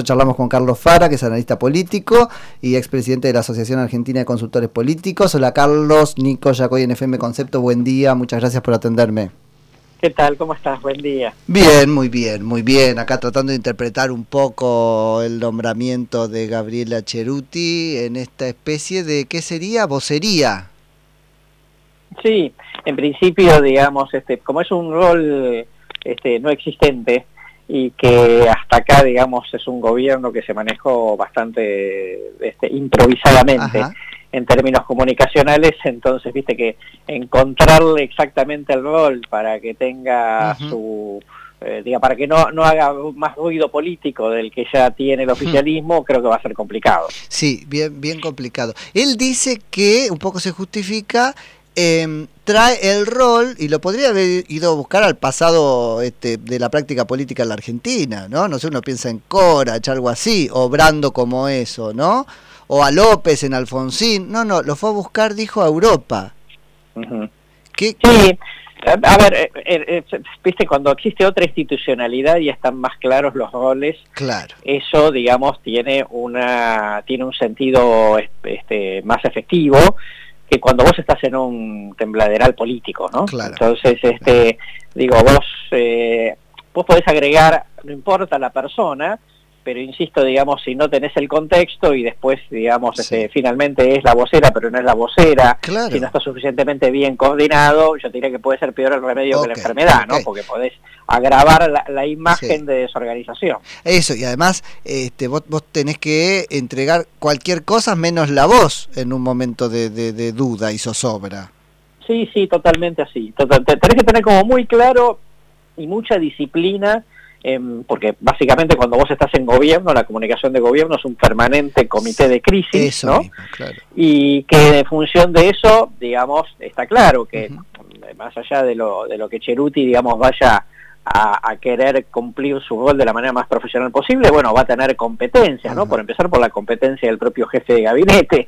Charlamos con Carlos Fara, que es analista político y expresidente de la Asociación Argentina de Consultores Políticos. Hola Carlos, Nico Yacoy en FM Concepto, buen día, muchas gracias por atenderme. ¿Qué tal? ¿Cómo estás? Buen día. Bien, muy bien, muy bien. Acá tratando de interpretar un poco el nombramiento de Gabriela Cheruti en esta especie de, ¿qué sería? Vocería. Sí, en principio, digamos, este, como es un rol este, no existente, y que hasta acá, digamos, es un gobierno que se manejó bastante este, improvisadamente en términos comunicacionales, entonces, viste que encontrarle exactamente el rol para que tenga su... Eh, diga, para que no, no haga más ruido político del que ya tiene el oficialismo, creo que va a ser complicado. Sí, bien, bien complicado. Él dice que, un poco se justifica, eh, trae el rol, y lo podría haber ido a buscar al pasado este, de la práctica política en la Argentina, ¿no? No sé, uno piensa en Corach, algo así, obrando como eso, ¿no? O a López en Alfonsín. No, no, lo fue a buscar, dijo, a Europa. Sí, a ver, eh, eh, eh, viste, cuando existe otra institucionalidad y están más claros los roles, claro. eso, digamos, tiene una tiene un sentido este, más efectivo que cuando vos estás en un tembladeral político, ¿no? Entonces, este, digo, vos, eh, vos podés agregar, no importa la persona, pero insisto, digamos, si no tenés el contexto y después, digamos, este, finalmente es la vocera, pero no es la vocera, si no está suficientemente bien coordinado, yo diría que puede ser peor el remedio que la enfermedad, ¿no? Porque podés agravar la, imagen de desorganización. Eso, y además este, vos, vos tenés que entregar cualquier cosa menos la voz en un momento de, de, duda y zozobra. Sí, sí, totalmente así. Total, tenés que tener como muy claro y mucha disciplina Em, porque básicamente cuando vos estás en gobierno, la comunicación de gobierno es un permanente comité de crisis, ¿no? Y que en función de eso, digamos, está claro que más allá de lo, de lo que Cheruti, digamos, vaya a, querer cumplir su rol de la manera más profesional posible, bueno, va a tener competencias, ¿no? Por empezar por la competencia del propio jefe de gabinete,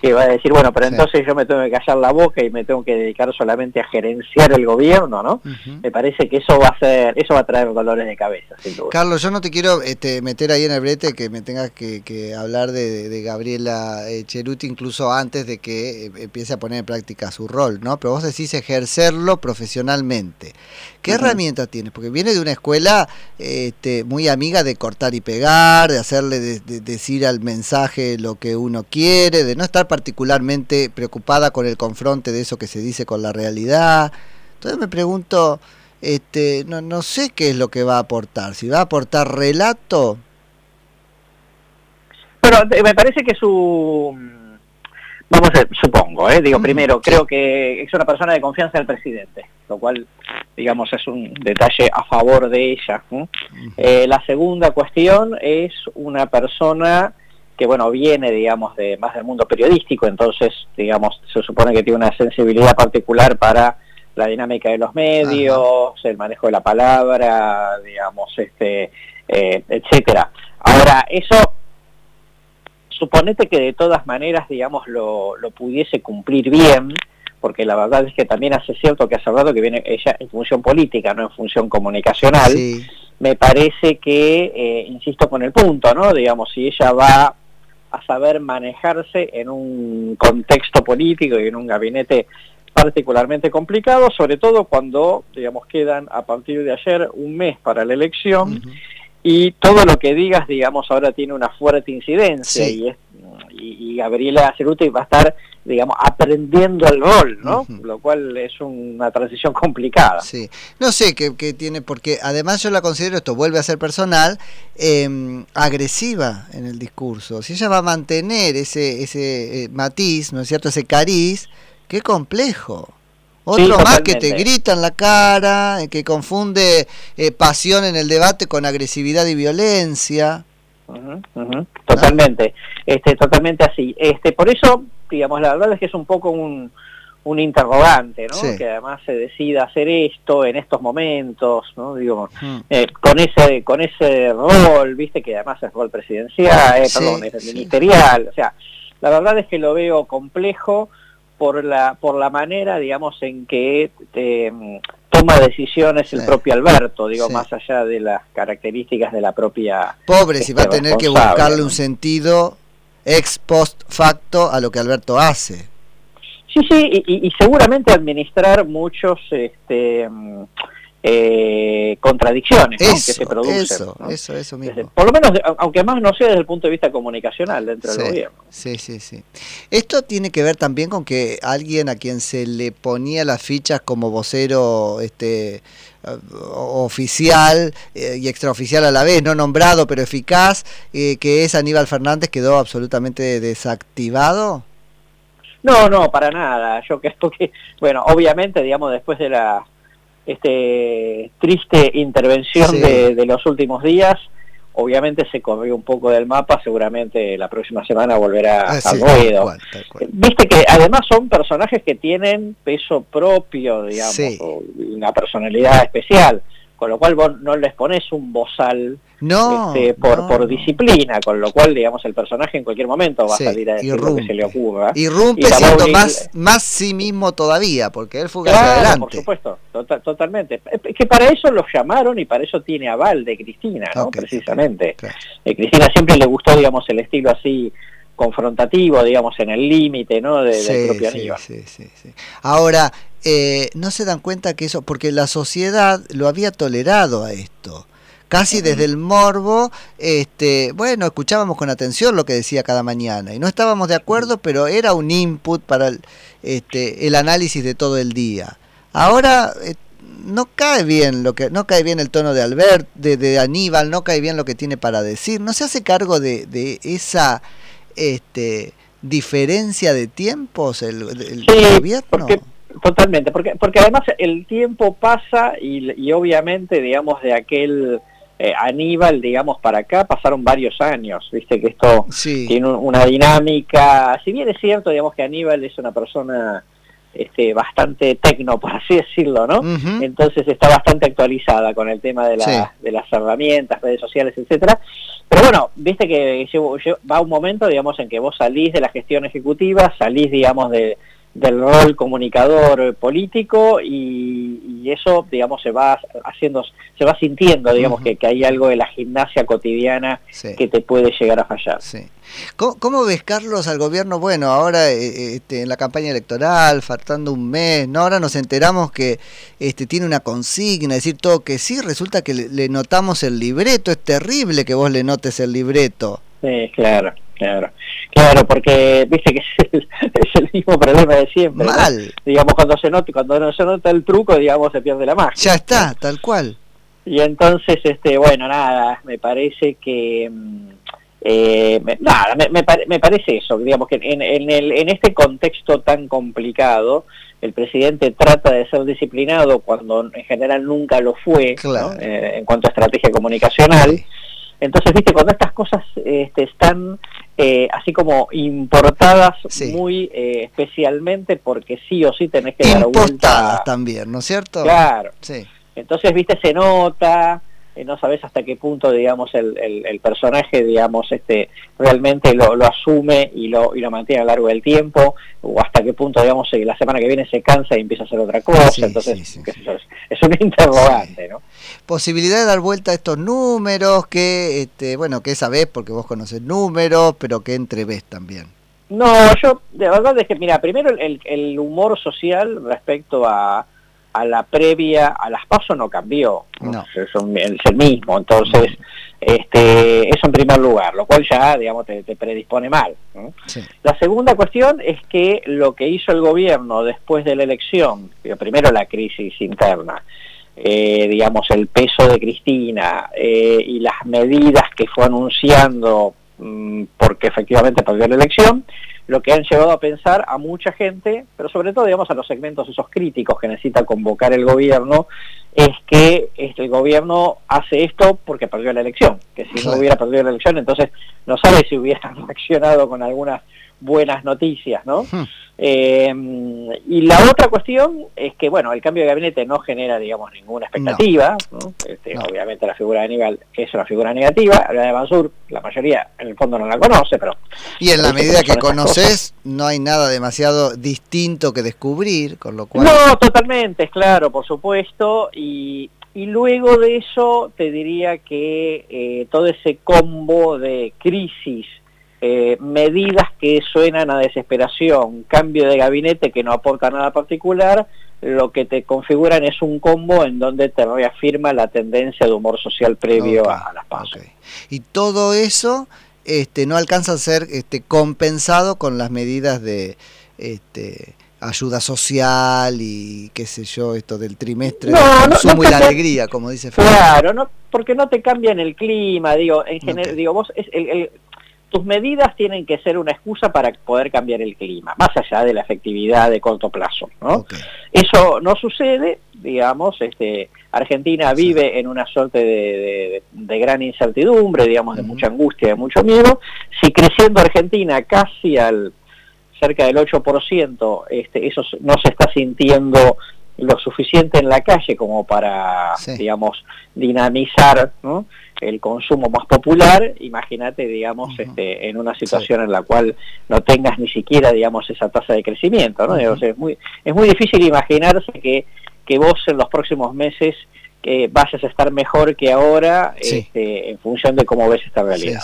que va a decir, bueno, pero entonces yo me tengo que callar la boca y me tengo que dedicar solamente a gerenciar el gobierno, ¿no? Me parece que eso va a ser, eso va a traer dolores de cabeza, sin duda. Carlos, yo no te quiero este, meter ahí en el brete que me tengas que, hablar de, Gabriela eh, Cheruti incluso antes de que eh, empiece a poner en práctica su rol, ¿no? Pero vos decís ejercerlo profesionalmente. ¿Qué herramientas tienes? Porque viene de una escuela este, muy amiga de cortar y pegar, de hacerle decir al mensaje lo que uno quiere, de no estar particularmente preocupada con el confronte de eso que se dice con la realidad. Entonces me pregunto, este, no, no sé qué es lo que va a aportar, si va a aportar relato. Pero me parece que su Vamos a supongo, ¿eh? digo, primero, creo que es una persona de confianza del presidente, lo cual, digamos, es un detalle a favor de ella. Eh, la segunda cuestión es una persona que, bueno, viene, digamos, de más del mundo periodístico, entonces, digamos, se supone que tiene una sensibilidad particular para la dinámica de los medios, el manejo de la palabra, digamos, este, eh, etcétera. Ahora, eso suponete que de todas maneras, digamos, lo, pudiese cumplir bien, porque la verdad es que también hace cierto que hace rato que viene ella en función política, no en función comunicacional, me parece que, eh, insisto con el punto, ¿no? Digamos, si ella va a saber manejarse en un contexto político y en un gabinete particularmente complicado, sobre todo cuando, digamos, quedan a partir de ayer un mes para la elección y todo lo que digas, digamos, ahora tiene una fuerte incidencia y, es, y, Gabriela Ceruti va a estar, digamos, aprendiendo el rol, ¿no? Lo cual es una transición complicada. Sí, no sé qué, tiene, porque además yo la considero, esto vuelve a ser personal, em, agresiva en el discurso. Si ella va a mantener ese, ese eh, matiz, ¿no es cierto?, ese cariz, qué complejo. Otro más que te grita en la cara, que confunde eh, pasión en el debate con agresividad y violencia. Totalmente, este, totalmente así. Este, por eso, digamos, la verdad es que es un poco un, un interrogante, ¿no? Que además se decida hacer esto en estos momentos, ¿no? Digo, hmm. eh, con ese con ese rol, viste que además es rol presidencial, eh, perdón, es ministerial, o sea, la verdad es que lo veo complejo por la, por la manera, digamos, en que eh, toma decisiones el propio Alberto, digo, más allá de las características de la propia... Pobre, si va a este, tener que buscarle un sentido ex post facto a lo que Alberto hace. Sí, sí, y, seguramente administrar muchos este, eh, contradicciones que se producen. Eso, eso, eso mismo. por lo menos, aunque más no sea desde el punto de vista comunicacional dentro del gobierno. Sí, sí, sí. Esto tiene que ver también con que alguien a quien se le ponía las fichas como vocero este oficial eh, y extraoficial a la vez, no nombrado pero eficaz, eh, que es Aníbal Fernández, quedó absolutamente desactivado. No, no, para nada. Yo creo que, bueno, obviamente, digamos, después de la este, triste intervención de, los últimos días, obviamente se corrió un poco del mapa, seguramente la próxima semana volverá ah, al ruedo. Viste que además son personajes que tienen peso propio, digamos, una personalidad especial con lo cual vos no les pones un bozal no, este, por, por disciplina, con lo cual, digamos, el personaje en cualquier momento va a salir a decir lo que se le ocurra. Irrumpe siendo más, más sí mismo todavía, porque él fue claro, adelante. por supuesto, tota-, totalmente. Es que para eso lo llamaron y para eso tiene aval de Cristina, ¿no? Precisamente. Eh, Cristina siempre le gustó, digamos, el estilo así confrontativo, digamos, en el límite, ¿no? De, del propio Aníbal. Sí, sí, sí. Ahora, eh, no se dan cuenta que eso, porque la sociedad lo había tolerado a esto. Casi desde el morbo, este, bueno, escuchábamos con atención lo que decía cada mañana y no estábamos de acuerdo, pero era un input para el, este, el análisis de todo el día. Ahora eh, no cae bien lo que, no cae bien el tono de Albert, de, de, Aníbal, no cae bien lo que tiene para decir, no se hace cargo de, de esa este, diferencia de tiempos el, gobierno. totalmente, porque, porque además el tiempo pasa y, obviamente, digamos, de aquel eh, Aníbal, digamos, para acá pasaron varios años, viste que esto tiene una dinámica, si bien es cierto, digamos, que Aníbal es una persona este, bastante tecno, por así decirlo, ¿no? Entonces está bastante actualizada con el tema de, de las herramientas, redes sociales, etcétera. Pero bueno, viste que va un momento, digamos, en que vos salís de la gestión ejecutiva, salís, digamos, de, del rol comunicador político y, eso, digamos, se va haciendo, se va sintiendo, digamos, que, hay algo de la gimnasia cotidiana que te puede llegar a fallar. Sí. ¿Cómo, ves, Carlos, al gobierno? Bueno, ahora eh, este, en la campaña electoral, faltando un mes, ¿no? Ahora nos enteramos que este, tiene una consigna, decir todo que sí, resulta que le notamos el libreto, es terrible que vos le notes el libreto. Sí, claro. Claro, claro, porque viste que es el, mismo problema de siempre. Mal. Digamos, cuando se nota, cuando no se nota el truco, digamos, se pierde la magia. Ya está, tal cual. Y entonces, este, bueno, nada, me parece que, mm, eh, nada, me, me, parece eso, digamos que en, en, el, en este contexto tan complicado, el presidente trata de ser disciplinado cuando en general nunca lo fue, eh, en cuanto a estrategia comunicacional. Entonces, viste, cuando estas cosas este, están eh, así como importadas muy eh, especialmente porque sí o sí tenés que dar vuelta. también, ¿no es cierto? Claro. Sí. Entonces, viste, se nota, eh, no sabes hasta qué punto, digamos, el, el, personaje, digamos, este realmente lo, lo, asume y lo, y lo mantiene a lo largo del tiempo, o hasta qué punto, digamos, la semana que viene se cansa y empieza a hacer otra cosa. Entonces, es, un interrogante, ¿no? Posibilidad de dar vuelta a estos números, que, este, bueno, que sabés porque vos conoces números, pero que entreves también. No, yo, de verdad es que, mira, primero el, el humor social respecto a a la previa, a las pasos no cambió, Es, el mismo, entonces este, eso en primer lugar, lo cual ya, digamos, te, predispone mal. La segunda cuestión es que lo que hizo el gobierno después de la elección, primero la crisis interna, eh, digamos, el peso de Cristina eh, y las medidas que fue anunciando porque efectivamente perdió la elección, lo que han llevado a pensar a mucha gente, pero sobre todo, digamos, a los segmentos esos críticos que necesita convocar el gobierno, es que este, el gobierno hace esto porque perdió la elección, que si no hubiera perdido la elección, entonces no sabe si hubiera reaccionado con algunas buenas noticias, ¿no? Hmm. Eh, y la otra cuestión es que, bueno, el cambio de gabinete no genera, digamos, ninguna expectativa. Este, obviamente la figura de Aníbal es una figura negativa. La de Mansur, la mayoría en el fondo no la conoce, pero... Y en la medida que conoces, no hay nada demasiado distinto que descubrir, con lo cual... No, totalmente, es claro, por supuesto. Y, y luego de eso te diría que eh, todo ese combo de crisis eh, medidas que suenan a desesperación, cambio de gabinete que no aporta nada particular, lo que te configuran es un combo en donde te reafirma la tendencia de humor social previo a, las pasos. Y todo eso este, no alcanza a ser este, compensado con las medidas de este, ayuda social y qué sé yo, esto del trimestre no, consumo y la alegría, como dice Claro, no, porque no te cambian el clima, digo, en general, digo, vos, es el tus medidas tienen que ser una excusa para poder cambiar el clima, más allá de la efectividad de corto plazo. ¿no? Eso no sucede, digamos, este, Argentina vive en una suerte de, gran incertidumbre, digamos, de mucha angustia, de mucho miedo. Si creciendo Argentina casi al cerca del 8%, este, eso no se está sintiendo lo suficiente en la calle como para, digamos, dinamizar el consumo más popular, imagínate, digamos, este, en una situación en la cual no tengas ni siquiera, digamos, esa tasa de crecimiento, ¿no? es, muy, es muy difícil imaginarse que, que vos en los próximos meses eh, vayas a estar mejor que ahora este, en función de cómo ves esta realidad.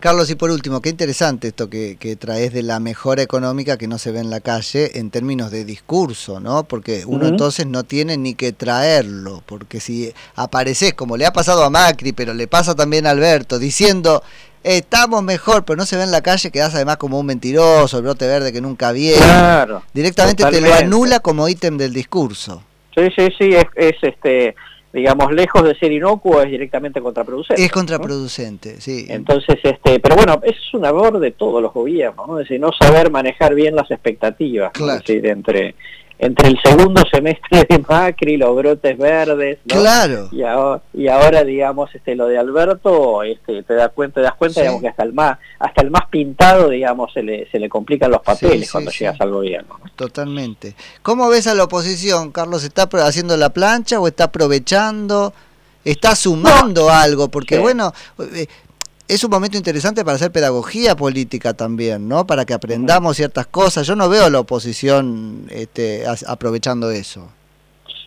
Carlos, y por último, qué interesante esto que, traes de la mejora económica que no se ve en la calle en términos de discurso, ¿no? Porque uno entonces no tiene ni que traerlo, porque si apareces, como le ha pasado a Macri, pero le pasa también a Alberto, diciendo estamos mejor, pero no se ve en la calle, quedas además como un mentiroso, el brote verde que nunca viene. Claro, Directamente te lo anula como ítem del discurso. Sí, sí, sí, es este digamos, lejos de ser inocuo, es directamente contraproducente. Es contraproducente, sí. Entonces, este, pero bueno, es un error de todos los gobiernos, ¿no? Es decir, no saber manejar bien las expectativas, es decir, entre entre el segundo semestre de Macri, los brotes verdes, claro. y, ahora, y ahora digamos este lo de Alberto, este te das cuenta, te das cuenta digamos que hasta el más hasta el más pintado, digamos, se le, se le complican los papeles cuando llegas al gobierno. Totalmente. ¿Cómo ves a la oposición, Carlos? ¿Está haciendo la plancha o está aprovechando? ¿Está sumando algo? Porque bueno, eh, es un momento interesante para hacer pedagogía política también, ¿no? Para que aprendamos ciertas cosas. Yo no veo a la oposición este, aprovechando eso.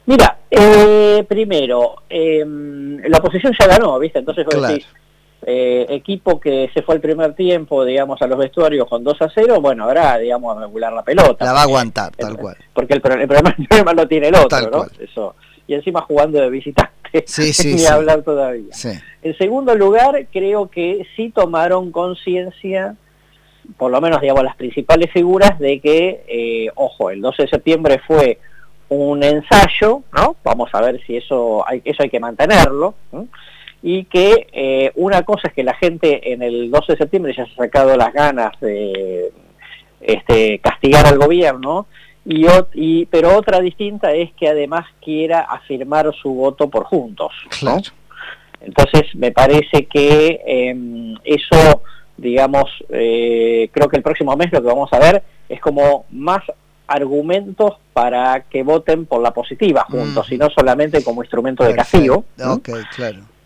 Mira, eh, primero, em, la oposición ya ganó, ¿viste? Entonces vos decís, eh, equipo que se fue el primer tiempo, digamos, a los vestuarios con 2 a 0, bueno, ahora, digamos, a regular la pelota. La va a aguantar, tal cual. Porque el, problema, lo tiene el otro, ¿no? Eso. Y encima jugando de visitante. Sí, sí, ni hablar todavía. En segundo lugar, creo que sí tomaron conciencia, por lo menos digamos las principales figuras, de que, eh, ojo, el 12 de septiembre fue un ensayo, ¿no? Vamos a ver si eso hay, eso hay que mantenerlo, y que eh, una cosa es que la gente en el 12 de septiembre ya se ha sacado las ganas de este, castigar al gobierno, y, pero otra distinta es que además quiera afirmar su voto por juntos. Entonces me parece que em, eso, digamos, eh, creo que el próximo mes lo que vamos a ver es como más argumentos para que voten por la positiva juntos, y no solamente como instrumento de castigo.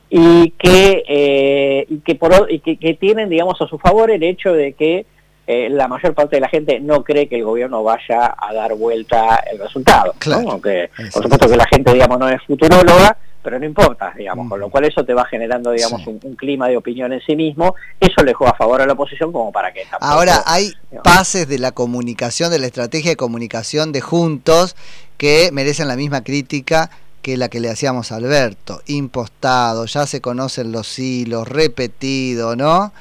Y que, eh, y, que, por, y que tienen, digamos, a su favor el hecho de que eh, la mayor parte de la gente no cree que el gobierno vaya a dar vuelta el resultado. Aunque, por supuesto que la gente, digamos, no es futuróloga, pero no importa, digamos, con lo cual eso te va generando, digamos, un, clima de opinión en sí mismo. Eso le juega a favor a la oposición como para que Ahora, hay pases de la comunicación, de la estrategia de comunicación de Juntos que merecen la misma crítica que la que le hacíamos a Alberto. Impostado, ya se conocen los hilos, repetido, ¿no?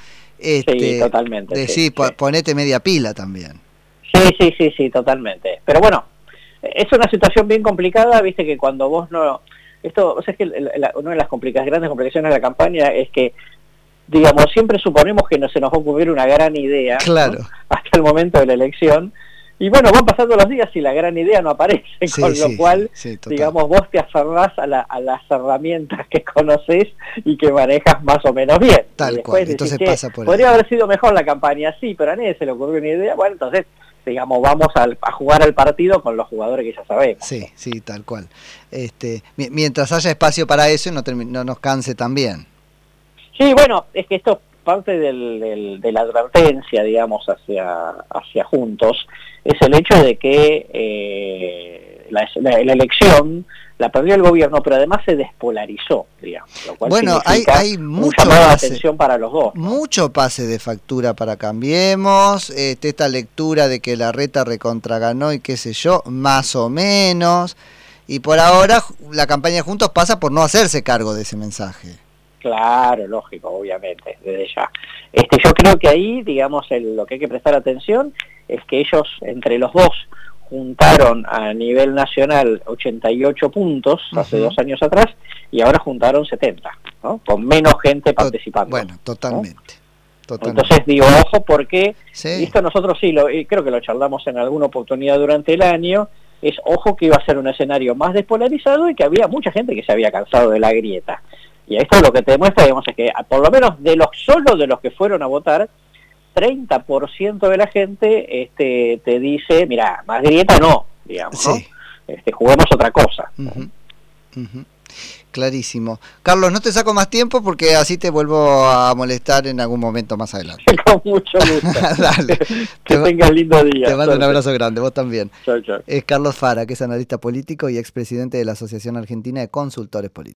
Este, sí, totalmente. sí, ponete media pila también. Sí, sí, sí, sí, totalmente. Pero bueno, es una situación bien complicada, viste que cuando vos no... Esto, o sea, es que una de las grandes complicaciones de la campaña es que, digamos, siempre suponemos que no se nos va a ocurrir una gran idea claro. hasta el momento de la elección y bueno, van pasando los días y la gran idea no aparece, con lo cual, digamos, vos te aferrás a, las herramientas que conoces y que manejas más o menos bien. Tal cual, entonces pasa por Podría haber sido mejor la campaña, sí, pero a nadie se le ocurrió una idea, bueno, entonces digamos, vamos a, jugar al partido con los jugadores que ya sabemos. Sí, sí, tal cual. Este, mientras haya espacio para eso y no, no nos canse también. Sí, bueno, es que esto parte del, de la advertencia, digamos, hacia, hacia Juntos, es el hecho de que eh, la, elección la perdió el gobierno, pero además se despolarizó, digamos. Lo cual bueno, hay, hay mucho atención para los dos. Mucho pase de factura para Cambiemos, este, esta lectura de que la reta recontra ganó y qué sé yo, más o menos. Y por ahora la campaña de Juntos pasa por no hacerse cargo de ese mensaje. Claro, lógico, obviamente, desde ya. Este, yo creo que ahí, digamos, lo que hay que prestar atención es que ellos, entre los dos, juntaron a nivel nacional 88 puntos hace dos años atrás y ahora juntaron 70, ¿no? con menos gente participando. Bueno, totalmente. Entonces digo, ojo, porque esto nosotros sí, lo, creo que lo charlamos en alguna oportunidad durante el año, es ojo que iba a ser un escenario más despolarizado y que había mucha gente que se había cansado de la grieta. Y esto lo que te demuestra, digamos, es que por lo menos de los solo de los que fueron a votar, 30% de la gente este, te dice, mira, más grieta no, digamos, ¿no? Este, juguemos otra cosa. Clarísimo. Carlos, no te saco más tiempo porque así te vuelvo a molestar en algún momento más adelante. Con mucho gusto. Dale. que tengas lindo día. Te mando un abrazo grande, vos también. Chau, chau. Es Carlos Fara, que es analista político y expresidente de la Asociación Argentina de Consultores Políticos.